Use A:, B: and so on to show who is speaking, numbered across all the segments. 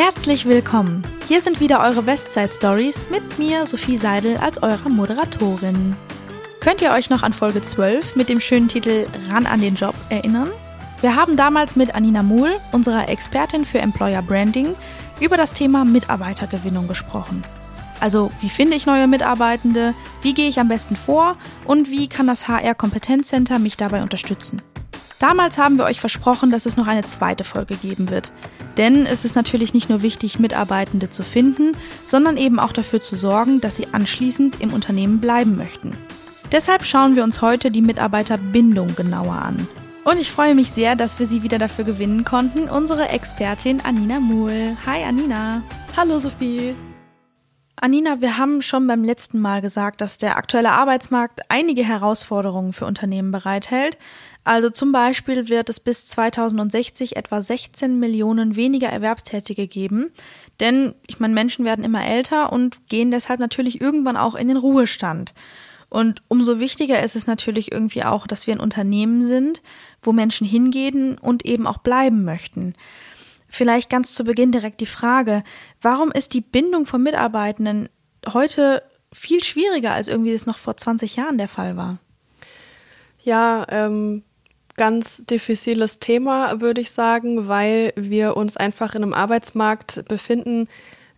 A: Herzlich willkommen. Hier sind wieder eure Westside Stories mit mir, Sophie Seidel, als eurer Moderatorin. Könnt ihr euch noch an Folge 12 mit dem schönen Titel Ran an den Job erinnern? Wir haben damals mit Anina Muhl, unserer Expertin für Employer Branding, über das Thema Mitarbeitergewinnung gesprochen. Also wie finde ich neue Mitarbeitende, wie gehe ich am besten vor und wie kann das HR Kompetenzcenter mich dabei unterstützen. Damals haben wir euch versprochen, dass es noch eine zweite Folge geben wird. Denn es ist natürlich nicht nur wichtig, Mitarbeitende zu finden, sondern eben auch dafür zu sorgen, dass sie anschließend im Unternehmen bleiben möchten. Deshalb schauen wir uns heute die Mitarbeiterbindung genauer an. Und ich freue mich sehr, dass wir sie wieder dafür gewinnen konnten, unsere Expertin Anina Muhl. Hi Anina.
B: Hallo Sophie.
A: Anina, wir haben schon beim letzten Mal gesagt, dass der aktuelle Arbeitsmarkt einige Herausforderungen für Unternehmen bereithält. Also zum Beispiel wird es bis 2060 etwa 16 Millionen weniger Erwerbstätige geben. Denn ich meine, Menschen werden immer älter und gehen deshalb natürlich irgendwann auch in den Ruhestand. Und umso wichtiger ist es natürlich irgendwie auch, dass wir ein Unternehmen sind, wo Menschen hingehen und eben auch bleiben möchten. Vielleicht ganz zu Beginn direkt die Frage, warum ist die Bindung von Mitarbeitenden heute viel schwieriger, als irgendwie es noch vor 20 Jahren der Fall war?
B: Ja, ähm, ganz diffiziles Thema, würde ich sagen, weil wir uns einfach in einem Arbeitsmarkt befinden,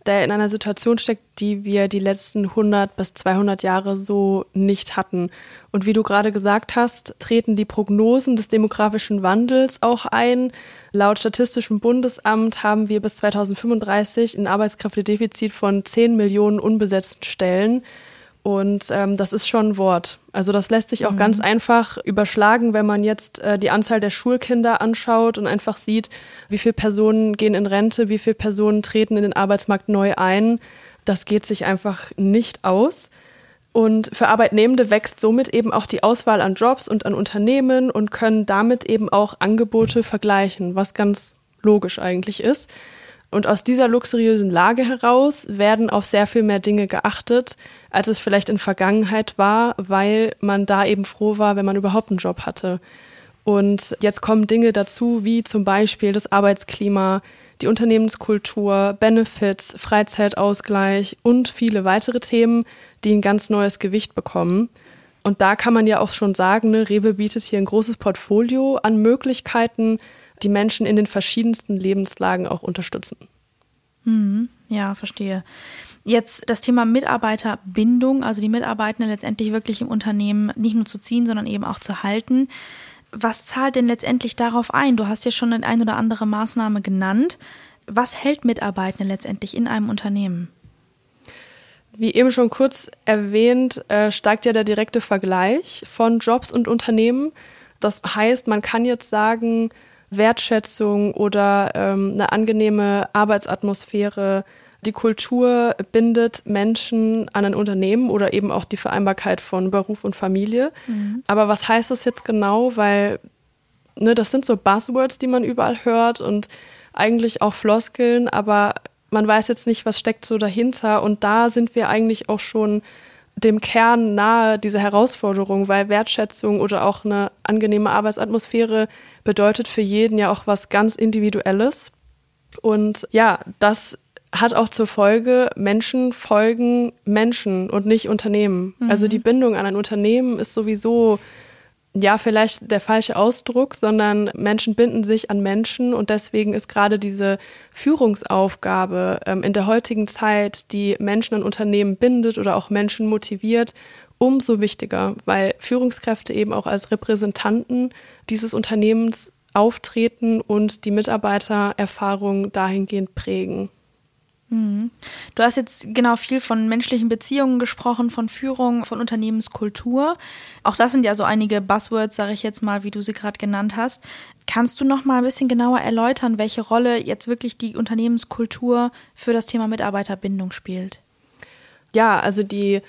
B: der in einer Situation steckt, die wir die letzten 100 bis 200 Jahre so nicht hatten. Und wie du gerade gesagt hast, treten die Prognosen des demografischen Wandels auch ein. Laut Statistischem Bundesamt haben wir bis 2035 ein Arbeitskräftedefizit von 10 Millionen unbesetzten Stellen. Und ähm, das ist schon ein Wort. Also das lässt sich auch mhm. ganz einfach überschlagen, wenn man jetzt äh, die Anzahl der Schulkinder anschaut und einfach sieht, wie viele Personen gehen in Rente, wie viele Personen treten in den Arbeitsmarkt neu ein. Das geht sich einfach nicht aus. Und für Arbeitnehmende wächst somit eben auch die Auswahl an Jobs und an Unternehmen und können damit eben auch Angebote vergleichen, was ganz logisch eigentlich ist. Und aus dieser luxuriösen Lage heraus werden auf sehr viel mehr Dinge geachtet, als es vielleicht in Vergangenheit war, weil man da eben froh war, wenn man überhaupt einen Job hatte. Und jetzt kommen Dinge dazu, wie zum Beispiel das Arbeitsklima, die Unternehmenskultur, Benefits, Freizeitausgleich und viele weitere Themen, die ein ganz neues Gewicht bekommen. Und da kann man ja auch schon sagen, ne, Rewe bietet hier ein großes Portfolio an Möglichkeiten, die Menschen in den verschiedensten Lebenslagen auch unterstützen.
A: Mhm. Ja, verstehe. Jetzt das Thema Mitarbeiterbindung, also die Mitarbeitenden letztendlich wirklich im Unternehmen nicht nur zu ziehen, sondern eben auch zu halten. Was zahlt denn letztendlich darauf ein? Du hast ja schon eine ein oder andere Maßnahme genannt. Was hält Mitarbeitende letztendlich in einem Unternehmen?
B: Wie eben schon kurz erwähnt, äh, steigt ja der direkte Vergleich von Jobs und Unternehmen. Das heißt, man kann jetzt sagen, Wertschätzung oder ähm, eine angenehme Arbeitsatmosphäre. Die Kultur bindet Menschen an ein Unternehmen oder eben auch die Vereinbarkeit von Beruf und Familie. Mhm. Aber was heißt das jetzt genau? Weil ne, das sind so Buzzwords, die man überall hört und eigentlich auch Floskeln, aber man weiß jetzt nicht, was steckt so dahinter. Und da sind wir eigentlich auch schon dem Kern nahe, diese Herausforderung, weil Wertschätzung oder auch eine angenehme Arbeitsatmosphäre bedeutet für jeden ja auch was ganz Individuelles. Und ja, das hat auch zur Folge, Menschen folgen Menschen und nicht Unternehmen. Mhm. Also die Bindung an ein Unternehmen ist sowieso ja, vielleicht der falsche Ausdruck, sondern Menschen binden sich an Menschen und deswegen ist gerade diese Führungsaufgabe ähm, in der heutigen Zeit, die Menschen an Unternehmen bindet oder auch Menschen motiviert, umso wichtiger, weil Führungskräfte eben auch als Repräsentanten dieses Unternehmens auftreten und die Mitarbeitererfahrung dahingehend prägen.
A: Mhm. Du hast jetzt genau viel von menschlichen Beziehungen gesprochen, von Führung, von Unternehmenskultur. Auch das sind ja so einige Buzzwords, sage ich jetzt mal, wie du sie gerade genannt hast. Kannst du noch mal ein bisschen genauer erläutern, welche Rolle jetzt wirklich die Unternehmenskultur für das Thema Mitarbeiterbindung spielt?
B: Ja, also die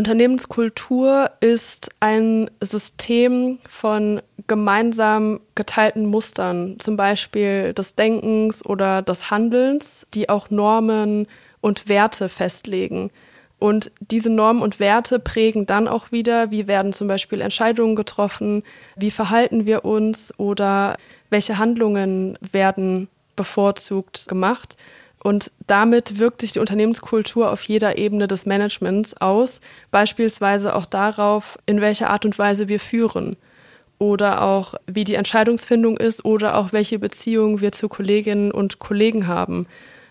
B: Unternehmenskultur ist ein System von gemeinsam geteilten Mustern, zum Beispiel des Denkens oder des Handelns, die auch Normen und Werte festlegen. Und diese Normen und Werte prägen dann auch wieder, wie werden zum Beispiel Entscheidungen getroffen, wie verhalten wir uns oder welche Handlungen werden bevorzugt gemacht. Und damit wirkt sich die Unternehmenskultur auf jeder Ebene des Managements aus, beispielsweise auch darauf, in welcher Art und Weise wir führen oder auch wie die Entscheidungsfindung ist oder auch welche Beziehungen wir zu Kolleginnen und Kollegen haben.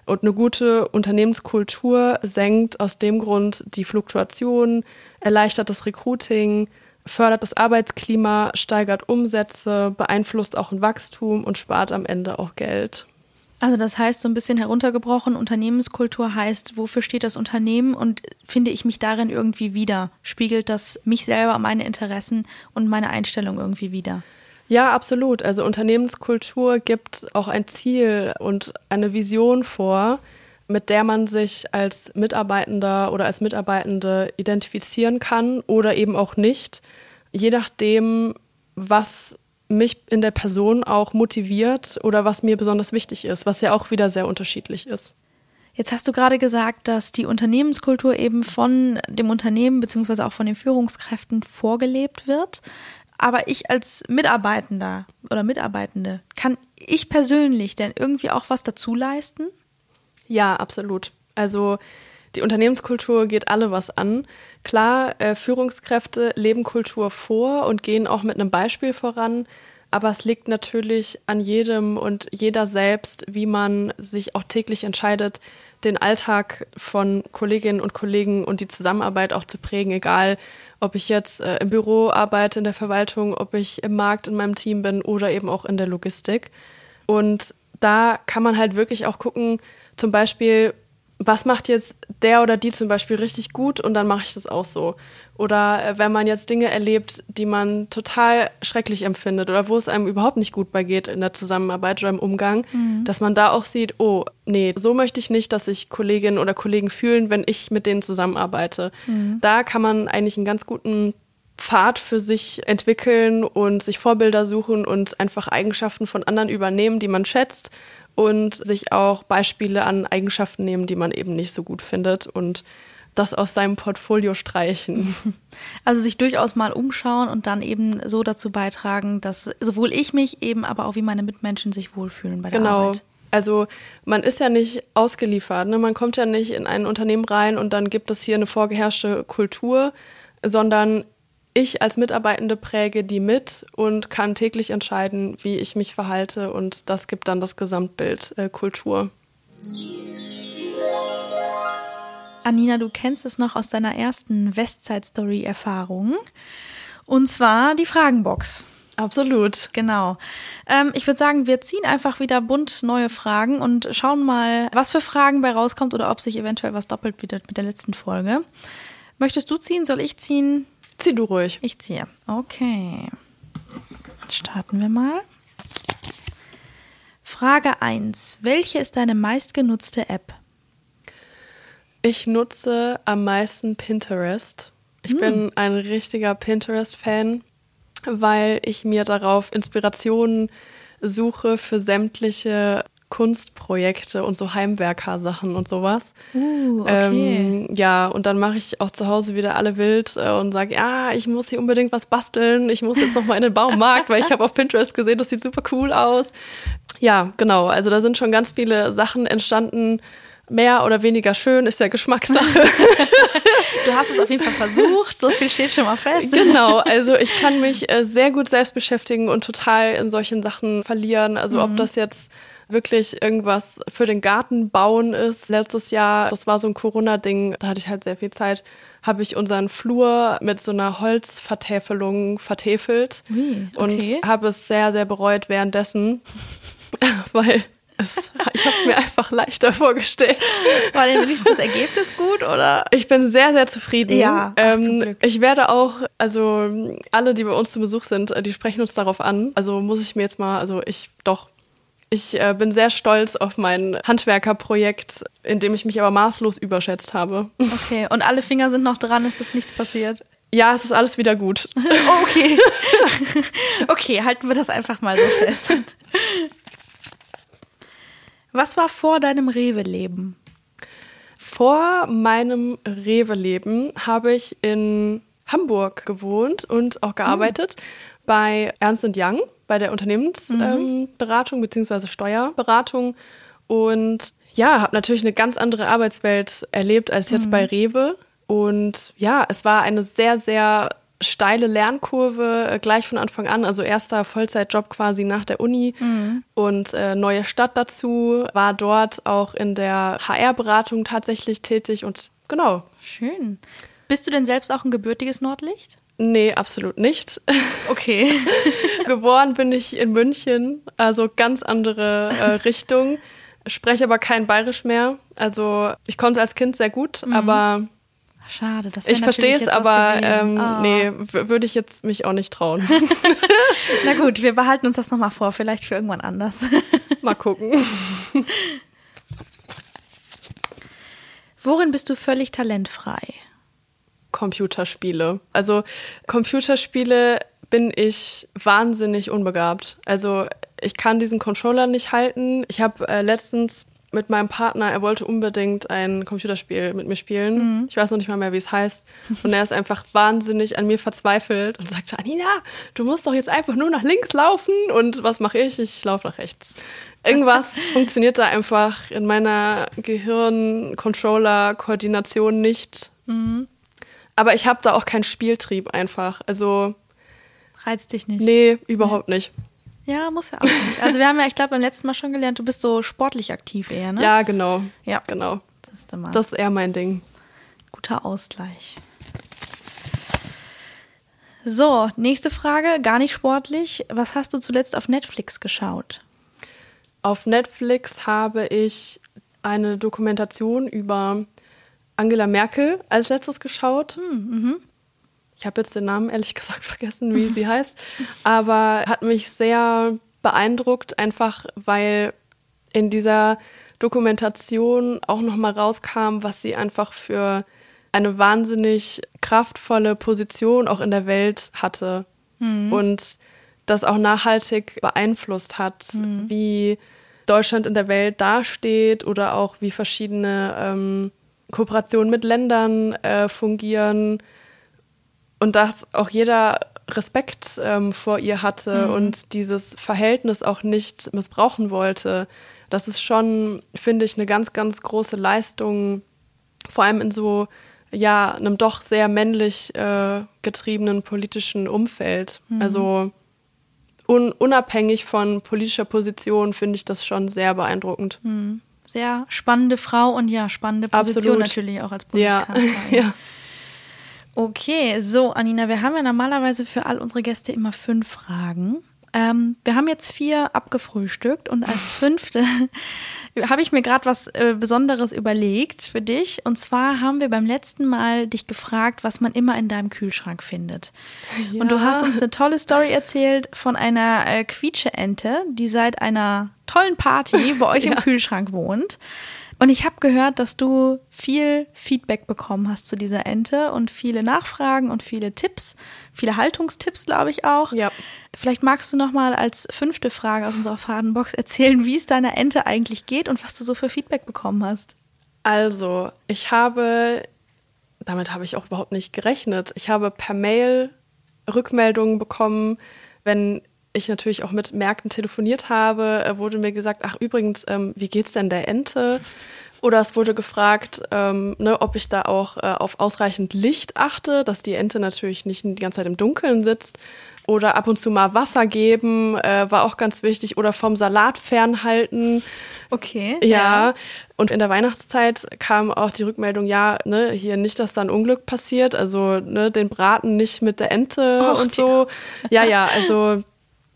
B: Und eine gute Unternehmenskultur senkt aus dem Grund die Fluktuation, erleichtert das Recruiting, fördert das Arbeitsklima, steigert Umsätze, beeinflusst auch ein Wachstum und spart am Ende auch Geld.
A: Also das heißt so ein bisschen heruntergebrochen, Unternehmenskultur heißt, wofür steht das Unternehmen und finde ich mich darin irgendwie wieder? Spiegelt das mich selber, meine Interessen und meine Einstellung irgendwie wieder?
B: Ja, absolut. Also Unternehmenskultur gibt auch ein Ziel und eine Vision vor, mit der man sich als Mitarbeitender oder als Mitarbeitende identifizieren kann oder eben auch nicht, je nachdem, was mich in der Person auch motiviert oder was mir besonders wichtig ist, was ja auch wieder sehr unterschiedlich ist.
A: Jetzt hast du gerade gesagt, dass die Unternehmenskultur eben von dem Unternehmen beziehungsweise auch von den Führungskräften vorgelebt wird. Aber ich als Mitarbeitender oder Mitarbeitende, kann ich persönlich denn irgendwie auch was dazu leisten?
B: Ja, absolut. Also die Unternehmenskultur geht alle was an. Klar, äh, Führungskräfte leben Kultur vor und gehen auch mit einem Beispiel voran. Aber es liegt natürlich an jedem und jeder selbst, wie man sich auch täglich entscheidet, den Alltag von Kolleginnen und Kollegen und die Zusammenarbeit auch zu prägen, egal ob ich jetzt äh, im Büro arbeite, in der Verwaltung, ob ich im Markt in meinem Team bin oder eben auch in der Logistik. Und da kann man halt wirklich auch gucken, zum Beispiel, was macht jetzt der oder die zum Beispiel richtig gut und dann mache ich das auch so. Oder äh, wenn man jetzt Dinge erlebt, die man total schrecklich empfindet oder wo es einem überhaupt nicht gut bei geht in der Zusammenarbeit oder im Umgang, mhm. dass man da auch sieht, oh, nee, so möchte ich nicht, dass sich Kolleginnen oder Kollegen fühlen, wenn ich mit denen zusammenarbeite. Mhm. Da kann man eigentlich einen ganz guten Pfad für sich entwickeln und sich Vorbilder suchen und einfach Eigenschaften von anderen übernehmen, die man schätzt und sich auch Beispiele an Eigenschaften nehmen, die man eben nicht so gut findet und das aus seinem Portfolio streichen.
A: Also sich durchaus mal umschauen und dann eben so dazu beitragen, dass sowohl ich mich eben, aber auch wie meine Mitmenschen sich wohlfühlen bei der
B: genau.
A: Arbeit.
B: Also man ist ja nicht ausgeliefert. Ne? Man kommt ja nicht in ein Unternehmen rein und dann gibt es hier eine vorgeherrschte Kultur, sondern ich als Mitarbeitende präge die mit und kann täglich entscheiden, wie ich mich verhalte und das gibt dann das Gesamtbild äh, Kultur.
A: Anina, du kennst es noch aus deiner ersten Westside Story Erfahrung und zwar die Fragenbox.
B: Absolut.
A: Genau. Ähm, ich würde sagen, wir ziehen einfach wieder bunt neue Fragen und schauen mal, was für Fragen bei rauskommt oder ob sich eventuell was doppelt wieder mit der letzten Folge. Möchtest du ziehen? Soll ich ziehen?
B: Zieh du ruhig.
A: Ich ziehe. Okay. Starten wir mal. Frage 1. Welche ist deine meistgenutzte App?
B: Ich nutze am meisten Pinterest. Ich hm. bin ein richtiger Pinterest-Fan, weil ich mir darauf Inspirationen suche für sämtliche Kunstprojekte und so Heimwerker-Sachen und sowas.
A: Uh, okay.
B: Ähm, ja, und dann mache ich auch zu Hause wieder alle wild äh, und sage, ja, ich muss hier unbedingt was basteln. Ich muss jetzt noch mal in den Baumarkt, weil ich habe auf Pinterest gesehen, das sieht super cool aus. Ja, genau. Also da sind schon ganz viele Sachen entstanden. Mehr oder weniger schön ist ja Geschmackssache.
A: du hast es auf jeden Fall versucht, so viel steht schon mal fest.
B: Genau, also ich kann mich äh, sehr gut selbst beschäftigen und total in solchen Sachen verlieren. Also mhm. ob das jetzt wirklich irgendwas für den Garten bauen ist. Letztes Jahr, das war so ein Corona-Ding, da hatte ich halt sehr viel Zeit, habe ich unseren Flur mit so einer Holzvertäfelung vertäfelt okay. und habe es sehr, sehr bereut währenddessen, weil es, ich habe es mir einfach leichter vorgestellt.
A: War denn wenigstens das Ergebnis gut oder?
B: Ich bin sehr, sehr zufrieden.
A: Ja.
B: Ach, ähm, ich werde auch, also alle, die bei uns zu Besuch sind, die sprechen uns darauf an. Also muss ich mir jetzt mal, also ich doch ich äh, bin sehr stolz auf mein Handwerkerprojekt, in dem ich mich aber maßlos überschätzt habe.
A: Okay, und alle Finger sind noch dran, ist das nichts passiert?
B: Ja, es ist alles wieder gut.
A: okay. okay, halten wir das einfach mal so fest. Was war vor deinem Rewe-Leben?
B: Vor meinem Rewe-Leben habe ich in Hamburg gewohnt und auch gearbeitet hm. bei Ernst Young. bei der Unternehmensberatung mhm. ähm, bzw. Steuerberatung und ja, habe natürlich eine ganz andere Arbeitswelt erlebt als jetzt mhm. bei Rewe. Und ja, es war eine sehr, sehr steile Lernkurve äh, gleich von Anfang an. Also erster Vollzeitjob quasi nach der Uni mhm. und äh, neue Stadt dazu. War dort auch in der HR-Beratung tatsächlich tätig und genau.
A: Schön. Bist du denn selbst auch ein gebürtiges Nordlicht?
B: Nee, absolut nicht.
A: Okay.
B: Geboren bin ich in München, also ganz andere äh, Richtung. Spreche aber kein Bayerisch mehr. Also ich konnte als Kind sehr gut, mhm. aber
A: Schade, das
B: Ich verstehe es, aber ähm, oh. nee, würde ich jetzt mich auch nicht trauen.
A: Na gut, wir behalten uns das nochmal vor, vielleicht für irgendwann anders.
B: mal gucken.
A: Worin bist du völlig talentfrei?
B: Computerspiele. Also Computerspiele bin ich wahnsinnig unbegabt. Also ich kann diesen Controller nicht halten. Ich habe äh, letztens mit meinem Partner, er wollte unbedingt ein Computerspiel mit mir spielen. Mhm. Ich weiß noch nicht mal mehr, wie es heißt. Und er ist einfach wahnsinnig an mir verzweifelt und sagte, Anina, du musst doch jetzt einfach nur nach links laufen. Und was mache ich? Ich laufe nach rechts. Irgendwas funktioniert da einfach in meiner Gehirn-Controller-Koordination nicht. Mhm. Aber ich habe da auch keinen Spieltrieb einfach. Also.
A: Reizt dich nicht?
B: Nee, überhaupt nee. nicht.
A: Ja, muss ja auch nicht. Also wir haben ja, ich glaube, beim letzten Mal schon gelernt, du bist so sportlich aktiv eher, ne?
B: Ja, genau. Ja. Genau.
A: Das ist, immer
B: das ist eher mein Ding.
A: Guter Ausgleich. So, nächste Frage, gar nicht sportlich. Was hast du zuletzt auf Netflix geschaut?
B: Auf Netflix habe ich eine Dokumentation über Angela Merkel als letztes geschaut. Hm, mhm. Ich habe jetzt den Namen ehrlich gesagt vergessen, wie sie heißt, aber hat mich sehr beeindruckt, einfach weil in dieser Dokumentation auch noch mal rauskam, was sie einfach für eine wahnsinnig kraftvolle Position auch in der Welt hatte mhm. und das auch nachhaltig beeinflusst hat, mhm. wie Deutschland in der Welt dasteht oder auch wie verschiedene ähm, Kooperationen mit Ländern äh, fungieren und dass auch jeder Respekt ähm, vor ihr hatte mhm. und dieses Verhältnis auch nicht missbrauchen wollte. Das ist schon, finde ich, eine ganz, ganz große Leistung, vor allem in so ja einem doch sehr männlich äh, getriebenen politischen Umfeld. Mhm. Also un unabhängig von politischer Position finde ich das schon sehr beeindruckend.
A: Mhm sehr spannende Frau und ja, spannende Position Absolut. natürlich auch als Bundeskanzlerin. Ja. ja. Okay, so Anina, wir haben ja normalerweise für all unsere Gäste immer fünf Fragen. Ähm, wir haben jetzt vier abgefrühstückt und als fünfte habe ich mir gerade was äh, Besonderes überlegt für dich. Und zwar haben wir beim letzten Mal dich gefragt, was man immer in deinem Kühlschrank findet. Ja. Und du hast uns eine tolle Story erzählt von einer äh, Quietscheente, die seit einer tollen Party bei euch ja. im Kühlschrank wohnt. Und ich habe gehört, dass du viel Feedback bekommen hast zu dieser Ente und viele Nachfragen und viele Tipps, viele Haltungstipps, glaube ich auch. Ja. Vielleicht magst du noch mal als fünfte Frage aus unserer Fadenbox erzählen, wie es deiner Ente eigentlich geht und was du so für Feedback bekommen hast.
B: Also, ich habe, damit habe ich auch überhaupt nicht gerechnet. Ich habe per Mail Rückmeldungen bekommen, wenn ich natürlich auch mit Märkten telefoniert habe, äh, wurde mir gesagt, ach übrigens, ähm, wie geht's denn der Ente? Oder es wurde gefragt, ähm, ne, ob ich da auch äh, auf ausreichend Licht achte, dass die Ente natürlich nicht die ganze Zeit im Dunkeln sitzt. Oder ab und zu mal Wasser geben, äh, war auch ganz wichtig. Oder vom Salat fernhalten.
A: Okay.
B: Ja. ja. Und in der Weihnachtszeit kam auch die Rückmeldung, ja, ne, hier nicht, dass da ein Unglück passiert. Also ne, den Braten nicht mit der Ente Och, und so. Ja, ja, also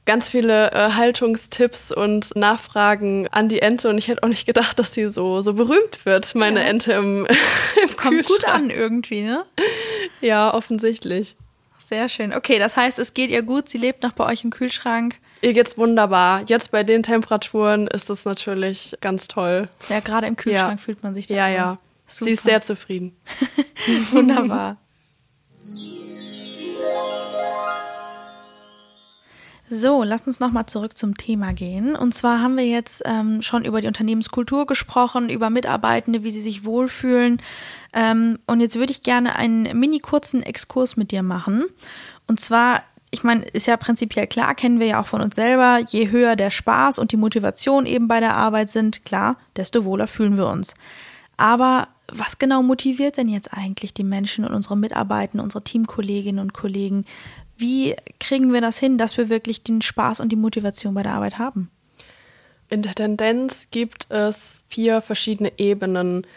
B: ganz viele äh, Haltungstipps und Nachfragen an die Ente und ich hätte auch nicht gedacht, dass sie so, so berühmt wird, meine ja. Ente im, im
A: Kommt gut an irgendwie, ne?
B: Ja, offensichtlich.
A: Sehr schön. Okay, das heißt, es geht ihr gut, sie lebt noch bei euch im Kühlschrank.
B: Ihr geht's wunderbar. Jetzt bei den Temperaturen ist es natürlich ganz toll.
A: Ja, gerade im Kühlschrank ja. fühlt man sich da.
B: Ja, ja. Super. Sie ist sehr zufrieden.
A: Wunderbar. So, lass uns nochmal zurück zum Thema gehen. Und zwar haben wir jetzt ähm, schon über die Unternehmenskultur gesprochen, über Mitarbeitende, wie sie sich wohlfühlen. Ähm, und jetzt würde ich gerne einen mini kurzen Exkurs mit dir machen. Und zwar ich meine, ist ja prinzipiell klar, kennen wir ja auch von uns selber, je höher der Spaß und die Motivation eben bei der Arbeit sind, klar, desto wohler fühlen wir uns. Aber was genau motiviert denn jetzt eigentlich die Menschen und unsere Mitarbeiter, unsere Teamkolleginnen und Kollegen? Wie kriegen wir das hin, dass wir wirklich den Spaß und die Motivation bei der Arbeit haben?
B: In der Tendenz gibt es vier verschiedene Ebenen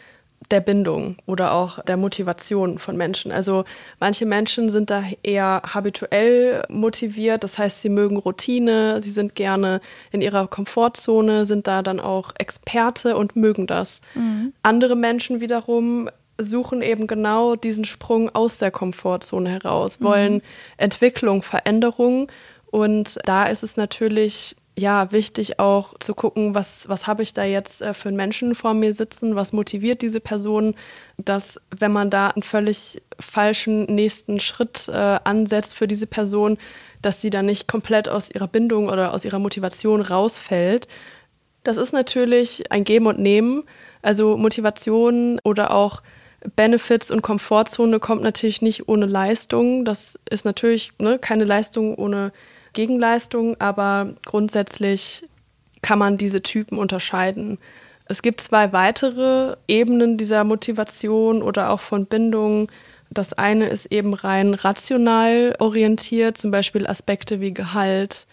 B: der Bindung oder auch der Motivation von Menschen. Also manche Menschen sind da eher habituell motiviert, das heißt, sie mögen Routine, sie sind gerne in ihrer Komfortzone, sind da dann auch Experte und mögen das. Mhm. Andere Menschen wiederum suchen eben genau diesen Sprung aus der Komfortzone heraus, wollen mhm. Entwicklung, Veränderung und da ist es natürlich ja, wichtig auch zu gucken, was, was habe ich da jetzt äh, für einen Menschen vor mir sitzen, was motiviert diese Person, dass wenn man da einen völlig falschen nächsten Schritt äh, ansetzt für diese Person, dass die dann nicht komplett aus ihrer Bindung oder aus ihrer Motivation rausfällt. Das ist natürlich ein Geben und Nehmen. Also Motivation oder auch Benefits und Komfortzone kommt natürlich nicht ohne Leistung. Das ist natürlich ne, keine Leistung ohne Gegenleistung, aber grundsätzlich kann man diese Typen unterscheiden. Es gibt zwei weitere Ebenen dieser Motivation oder auch von Bindung. Das eine ist eben rein rational orientiert, zum Beispiel Aspekte wie Gehalt,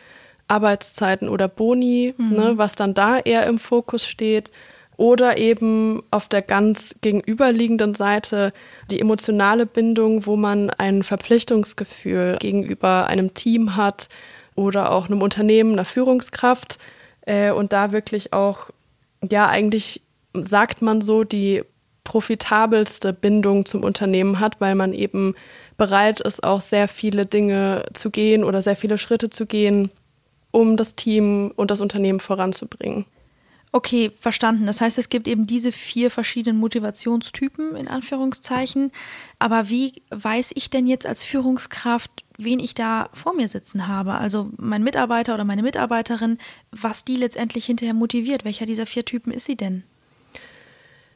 B: Arbeitszeiten oder Boni, mhm. ne, was dann da eher im Fokus steht. Oder eben auf der ganz gegenüberliegenden Seite die emotionale Bindung, wo man ein Verpflichtungsgefühl gegenüber einem Team hat, oder auch einem Unternehmen, einer Führungskraft äh, und da wirklich auch, ja, eigentlich sagt man so, die profitabelste Bindung zum Unternehmen hat, weil man eben bereit ist, auch sehr viele Dinge zu gehen oder sehr viele Schritte zu gehen, um das Team und das Unternehmen voranzubringen.
A: Okay, verstanden. Das heißt, es gibt eben diese vier verschiedenen Motivationstypen in Anführungszeichen. Aber wie weiß ich denn jetzt als Führungskraft, wen ich da vor mir sitzen habe? Also mein Mitarbeiter oder meine Mitarbeiterin, was die letztendlich hinterher motiviert? Welcher dieser vier Typen ist sie denn?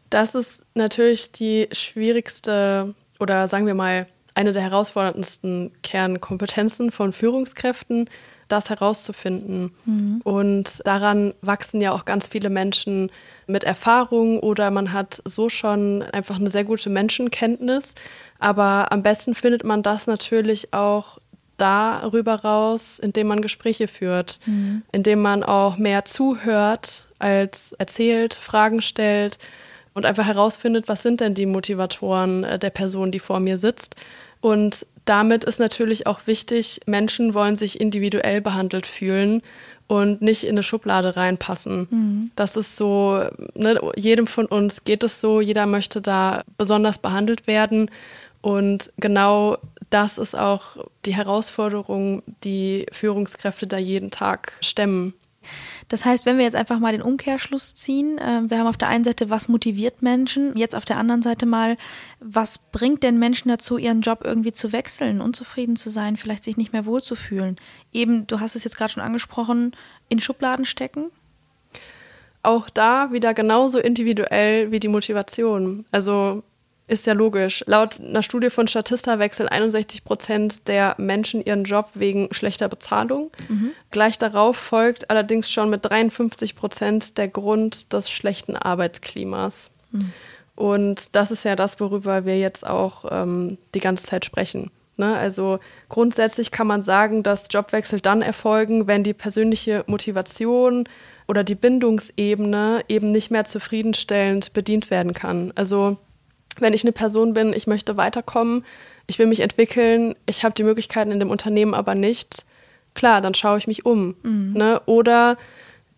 B: Das ist natürlich die schwierigste oder sagen wir mal eine der herausforderndsten Kernkompetenzen von Führungskräften, das herauszufinden. Mhm. Und daran wachsen ja auch ganz viele Menschen mit Erfahrung oder man hat so schon einfach eine sehr gute Menschenkenntnis. Aber am besten findet man das natürlich auch darüber raus, indem man Gespräche führt, mhm. indem man auch mehr zuhört als erzählt, Fragen stellt und einfach herausfindet, was sind denn die Motivatoren äh, der Person, die vor mir sitzt. Und damit ist natürlich auch wichtig, Menschen wollen sich individuell behandelt fühlen und nicht in eine Schublade reinpassen. Mhm. Das ist so, ne, jedem von uns geht es so, jeder möchte da besonders behandelt werden. Und genau das ist auch die Herausforderung, die Führungskräfte da jeden Tag stemmen.
A: Das heißt, wenn wir jetzt einfach mal den Umkehrschluss ziehen, äh, wir haben auf der einen Seite, was motiviert Menschen, jetzt auf der anderen Seite mal, was bringt denn Menschen dazu, ihren Job irgendwie zu wechseln, unzufrieden zu sein, vielleicht sich nicht mehr wohlzufühlen? Eben, du hast es jetzt gerade schon angesprochen, in Schubladen stecken?
B: Auch da wieder genauso individuell wie die Motivation. Also ist ja logisch. Laut einer Studie von Statista wechseln 61 Prozent der Menschen ihren Job wegen schlechter Bezahlung. Mhm. Gleich darauf folgt allerdings schon mit 53 Prozent der Grund des schlechten Arbeitsklimas. Mhm. Und das ist ja das, worüber wir jetzt auch ähm, die ganze Zeit sprechen. Ne? Also grundsätzlich kann man sagen, dass Jobwechsel dann erfolgen, wenn die persönliche Motivation oder die Bindungsebene eben nicht mehr zufriedenstellend bedient werden kann. Also wenn ich eine Person bin, ich möchte weiterkommen, ich will mich entwickeln, ich habe die Möglichkeiten in dem Unternehmen aber nicht, klar, dann schaue ich mich um. Mhm. Ne? Oder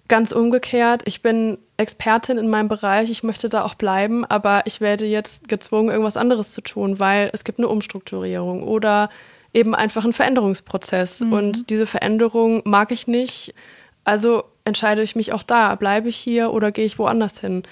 B: ganz umgekehrt, ich bin Expertin in meinem Bereich, ich möchte da auch bleiben, aber ich werde jetzt gezwungen, irgendwas anderes zu tun, weil es gibt eine Umstrukturierung oder eben einfach einen Veränderungsprozess. Mhm. Und diese Veränderung mag ich nicht. Also entscheide ich mich auch da, bleibe ich hier oder gehe ich woanders hin.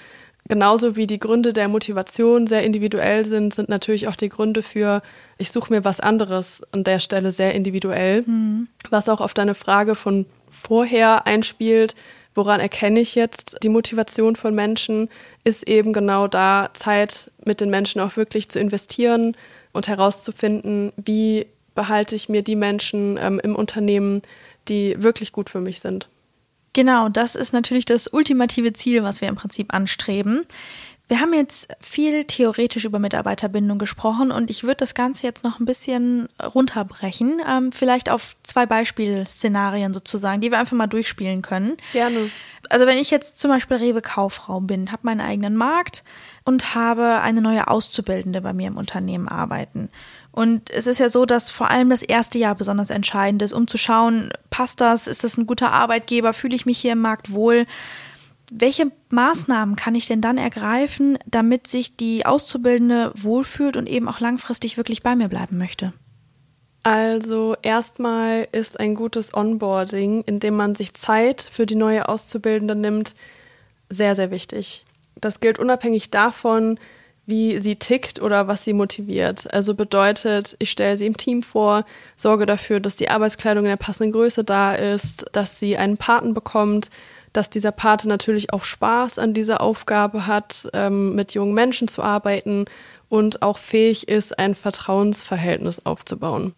B: Genauso wie die Gründe der Motivation sehr individuell sind, sind natürlich auch die Gründe für, ich suche mir was anderes an der Stelle sehr individuell. Mhm. Was auch auf deine Frage von vorher einspielt, woran erkenne ich jetzt die Motivation von Menschen, ist eben genau da, Zeit mit den Menschen auch wirklich zu investieren und herauszufinden, wie behalte ich mir die Menschen ähm, im Unternehmen, die wirklich gut für mich sind.
A: Genau, das ist natürlich das ultimative Ziel, was wir im Prinzip anstreben. Wir haben jetzt viel theoretisch über Mitarbeiterbindung gesprochen und ich würde das Ganze jetzt noch ein bisschen runterbrechen. Ähm, vielleicht auf zwei Beispielszenarien sozusagen, die wir einfach mal durchspielen können.
B: Gerne.
A: Also wenn ich jetzt zum Beispiel Rewe-Kauffrau bin, habe meinen eigenen Markt und habe eine neue Auszubildende bei mir im Unternehmen arbeiten. Und es ist ja so, dass vor allem das erste Jahr besonders entscheidend ist, um zu schauen, passt das, ist das ein guter Arbeitgeber, fühle ich mich hier im Markt wohl welche Maßnahmen kann ich denn dann ergreifen, damit sich die Auszubildende wohlfühlt und eben auch langfristig wirklich bei mir bleiben möchte?
B: Also erstmal ist ein gutes Onboarding, in dem man sich Zeit für die neue Auszubildende nimmt, sehr, sehr wichtig. Das gilt unabhängig davon, wie sie tickt oder was sie motiviert. Also bedeutet, ich stelle sie im Team vor, sorge dafür, dass die Arbeitskleidung in der passenden Größe da ist, dass sie einen Paten bekommt, dass dieser Pate natürlich auch Spaß an dieser Aufgabe hat, ähm, mit jungen Menschen zu arbeiten und auch fähig ist, ein Vertrauensverhältnis aufzubauen.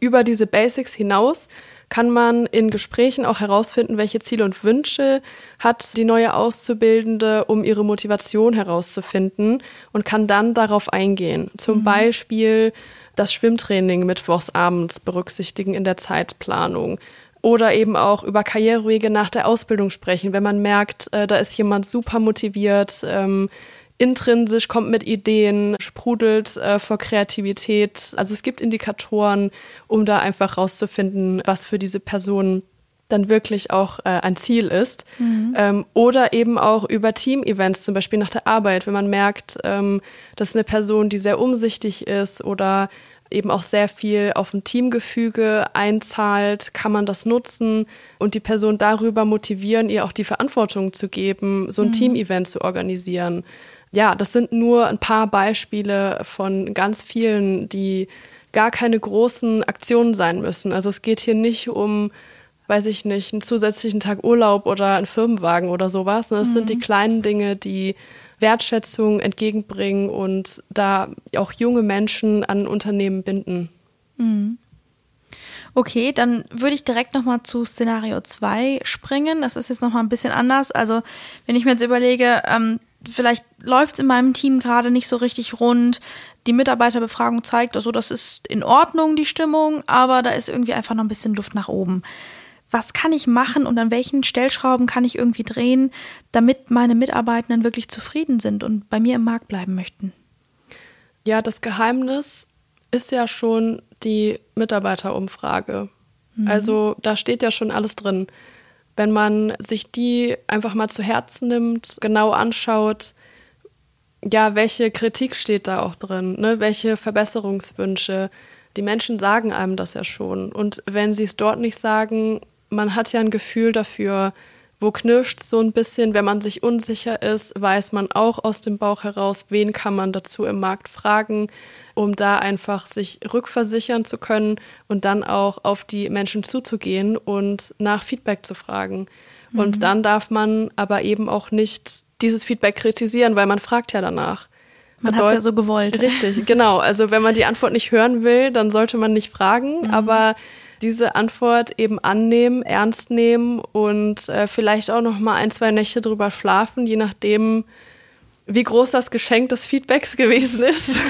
B: Über diese Basics hinaus kann man in Gesprächen auch herausfinden, welche Ziele und Wünsche hat die neue Auszubildende, um ihre Motivation herauszufinden und kann dann darauf eingehen. Zum mhm. Beispiel das Schwimmtraining mittwochs abends berücksichtigen in der Zeitplanung oder eben auch über Karrierewege nach der Ausbildung sprechen, wenn man merkt, äh, da ist jemand super motiviert, ähm, intrinsisch kommt mit Ideen, sprudelt äh, vor Kreativität. Also es gibt Indikatoren, um da einfach rauszufinden, was für diese Person dann wirklich auch äh, ein Ziel ist. Mhm. Ähm, oder eben auch über Team-Events, zum Beispiel nach der Arbeit, wenn man merkt, ähm, dass eine Person, die sehr umsichtig ist oder eben auch sehr viel auf ein Teamgefüge einzahlt, kann man das nutzen und die Person darüber motivieren, ihr auch die Verantwortung zu geben, so ein mhm. Team-Event zu organisieren. Ja, das sind nur ein paar Beispiele von ganz vielen, die gar keine großen Aktionen sein müssen. Also es geht hier nicht um, weiß ich nicht, einen zusätzlichen Tag Urlaub oder einen Firmenwagen oder sowas. Das mhm. sind die mhm. kleinen Dinge, die Wertschätzung entgegenbringen und da auch junge Menschen an Unternehmen binden.
A: Mhm. Okay, dann würde ich direkt nochmal zu Szenario 2 springen. Das ist jetzt nochmal ein bisschen anders. Also, wenn ich mir jetzt überlege, ähm, vielleicht läuft es in meinem Team gerade nicht so richtig rund. Die Mitarbeiterbefragung zeigt, also das ist in Ordnung, die Stimmung, aber da ist irgendwie einfach noch ein bisschen Luft nach oben was kann ich machen und an welchen Stellschrauben kann ich irgendwie drehen, damit meine Mitarbeitenden wirklich zufrieden sind und bei mir im Markt bleiben möchten?
B: Ja, das Geheimnis ist ja schon die Mitarbeiterumfrage. Mhm. Also da steht ja schon alles drin. Wenn man sich die einfach mal zu Herzen nimmt, genau anschaut, ja, welche Kritik steht da auch drin, ne? welche Verbesserungswünsche. Die Menschen sagen einem das ja schon. Und wenn sie es dort nicht sagen, man hat ja ein Gefühl dafür, wo knirscht so ein bisschen, wenn man sich unsicher ist, weiß man auch aus dem Bauch heraus, wen kann man dazu im Markt fragen, um da einfach sich rückversichern zu können und dann auch auf die Menschen zuzugehen und nach Feedback zu fragen. Mhm. Und dann darf man aber eben auch nicht dieses Feedback kritisieren, weil man fragt ja danach.
A: Man hat es ja so gewollt.
B: Richtig, genau. Also wenn man die Antwort nicht hören will, dann sollte man nicht fragen, mhm. aber diese Antwort eben annehmen, ernst nehmen und äh, vielleicht auch noch mal ein, zwei Nächte drüber schlafen, je nachdem, wie groß das Geschenk des Feedbacks gewesen ist.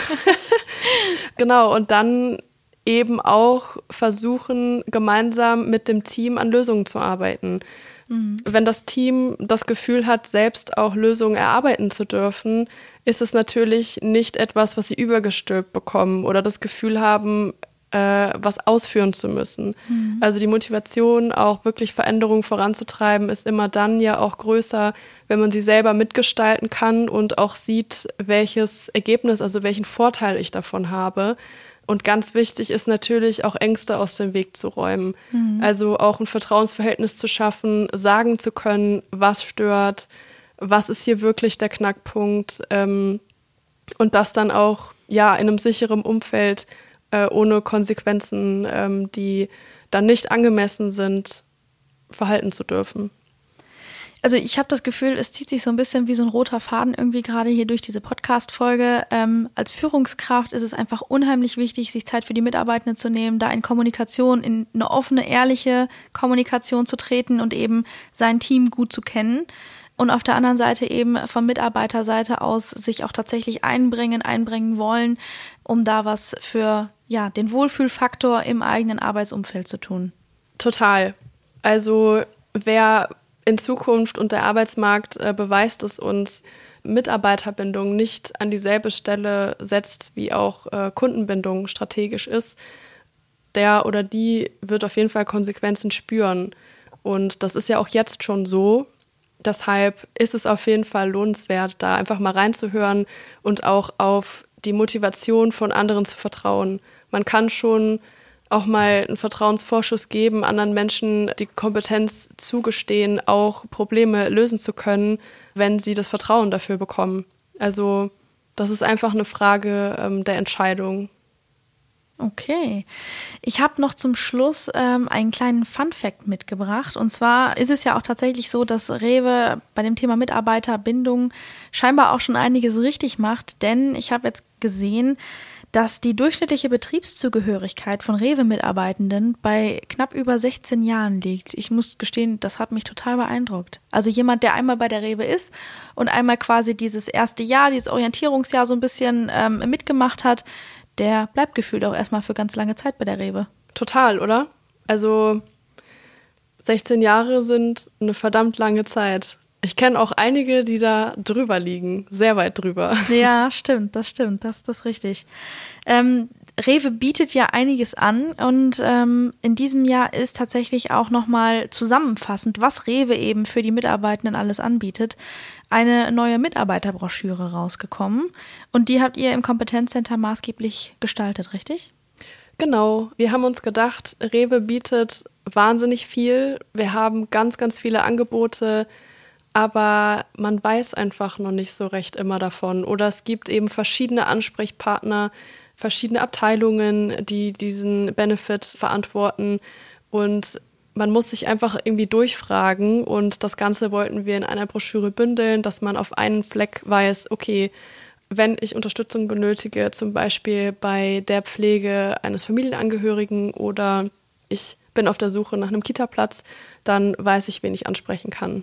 B: genau, und dann eben auch versuchen, gemeinsam mit dem Team an Lösungen zu arbeiten. Mhm. Wenn das Team das Gefühl hat, selbst auch Lösungen erarbeiten zu dürfen, ist es natürlich nicht etwas, was sie übergestülpt bekommen oder das Gefühl haben, äh, was ausführen zu müssen. Mhm. Also die Motivation, auch wirklich Veränderungen voranzutreiben, ist immer dann ja auch größer, wenn man sie selber mitgestalten kann und auch sieht, welches Ergebnis, also welchen Vorteil ich davon habe. Und ganz wichtig ist natürlich auch Ängste aus dem Weg zu räumen. Mhm. Also auch ein Vertrauensverhältnis zu schaffen, sagen zu können, was stört, was ist hier wirklich der Knackpunkt ähm, und das dann auch ja in einem sicheren Umfeld äh, ohne Konsequenzen, ähm, die dann nicht angemessen sind, verhalten zu dürfen.
A: Also ich habe das Gefühl, es zieht sich so ein bisschen wie so ein roter Faden irgendwie gerade hier durch diese Podcast-Folge. Ähm, als Führungskraft ist es einfach unheimlich wichtig, sich Zeit für die Mitarbeitenden zu nehmen, da in Kommunikation, in eine offene, ehrliche Kommunikation zu treten und eben sein Team gut zu kennen. Und auf der anderen Seite eben von Mitarbeiterseite aus sich auch tatsächlich einbringen, einbringen wollen, um da was für ja, den Wohlfühlfaktor im eigenen Arbeitsumfeld zu tun.
B: Total. Also wer in Zukunft und der Arbeitsmarkt äh, beweist es uns, Mitarbeiterbindung nicht an dieselbe Stelle setzt, wie auch äh, Kundenbindung strategisch ist, der oder die wird auf jeden Fall Konsequenzen spüren. Und das ist ja auch jetzt schon so. Deshalb ist es auf jeden Fall lohnenswert, da einfach mal reinzuhören und auch auf die Motivation von anderen zu vertrauen. Man kann schon auch mal einen Vertrauensvorschuss geben, anderen Menschen die Kompetenz zugestehen, auch Probleme lösen zu können, wenn sie das Vertrauen dafür bekommen. Also das ist einfach eine Frage ähm, der Entscheidung.
A: Okay. Ich habe noch zum Schluss ähm, einen kleinen Fun-Fact mitgebracht. Und zwar ist es ja auch tatsächlich so, dass Rewe bei dem Thema Mitarbeiterbindung scheinbar auch schon einiges richtig macht. Denn ich habe jetzt gesehen, dass die durchschnittliche Betriebszugehörigkeit von Rewe-Mitarbeitenden bei knapp über 16 Jahren liegt. Ich muss gestehen, das hat mich total beeindruckt. Also jemand, der einmal bei der Rewe ist und einmal quasi dieses erste Jahr, dieses Orientierungsjahr so ein bisschen ähm, mitgemacht hat, der bleibt gefühlt auch erstmal für ganz lange Zeit bei der Rewe.
B: Total, oder? Also 16 Jahre sind eine verdammt lange Zeit. Ich kenne auch einige, die da drüber liegen, sehr weit drüber.
A: Ja, stimmt, das stimmt, das, das ist richtig. Ähm, Rewe bietet ja einiges an und ähm, in diesem Jahr ist tatsächlich auch nochmal zusammenfassend, was Rewe eben für die Mitarbeitenden alles anbietet, eine neue Mitarbeiterbroschüre rausgekommen und die habt ihr im Kompetenzcenter maßgeblich gestaltet, richtig?
B: Genau, wir haben uns gedacht, Rewe bietet wahnsinnig viel. Wir haben ganz, ganz viele Angebote, aber man weiß einfach noch nicht so recht immer davon. Oder es gibt eben verschiedene Ansprechpartner, verschiedene Abteilungen, die diesen Benefit verantworten. Und man muss sich einfach irgendwie durchfragen. Und das Ganze wollten wir in einer Broschüre bündeln, dass man auf einen Fleck weiß, okay, wenn ich Unterstützung benötige, zum Beispiel bei der Pflege eines Familienangehörigen oder ich bin auf der Suche nach einem Kita-Platz, dann weiß ich, wen ich ansprechen kann.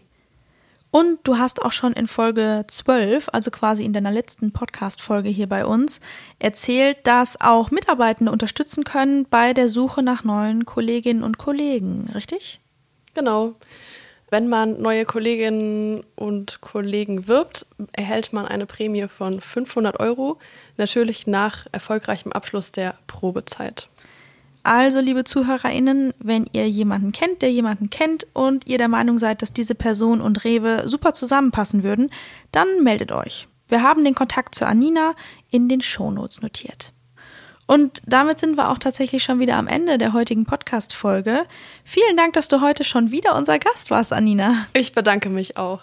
A: Und du hast auch schon in Folge 12, also quasi in deiner letzten Podcast-Folge hier bei uns, erzählt, dass auch Mitarbeitende unterstützen können bei der Suche nach neuen Kolleginnen und Kollegen, richtig?
B: Genau. Wenn man neue Kolleginnen und Kollegen wirbt, erhält man eine Prämie von 500 Euro, natürlich nach erfolgreichem Abschluss der Probezeit.
A: Also, liebe ZuhörerInnen, wenn ihr jemanden kennt, der jemanden kennt und ihr der Meinung seid, dass diese Person und Rewe super zusammenpassen würden, dann meldet euch. Wir haben den Kontakt zu Anina in den Shownotes notiert. Und damit sind wir auch tatsächlich schon wieder am Ende der heutigen Podcast-Folge. Vielen Dank, dass du heute schon wieder unser Gast warst, Anina.
B: Ich bedanke mich auch.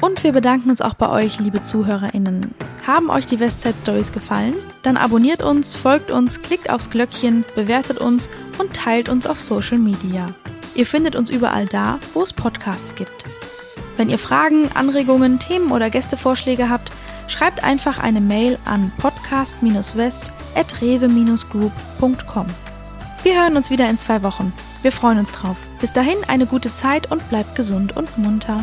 A: Und wir bedanken uns auch bei euch, liebe ZuhörerInnen. Haben euch die Westside Stories gefallen? Dann abonniert uns, folgt uns, klickt aufs Glöckchen, bewertet uns und teilt uns auf Social Media. Ihr findet uns überall da, wo es Podcasts gibt. Wenn ihr Fragen, Anregungen, Themen oder Gästevorschläge habt, schreibt einfach eine Mail an podcast-west.rewe-group.com. Wir hören uns wieder in zwei Wochen. Wir freuen uns drauf. Bis dahin eine gute Zeit und bleibt gesund und munter.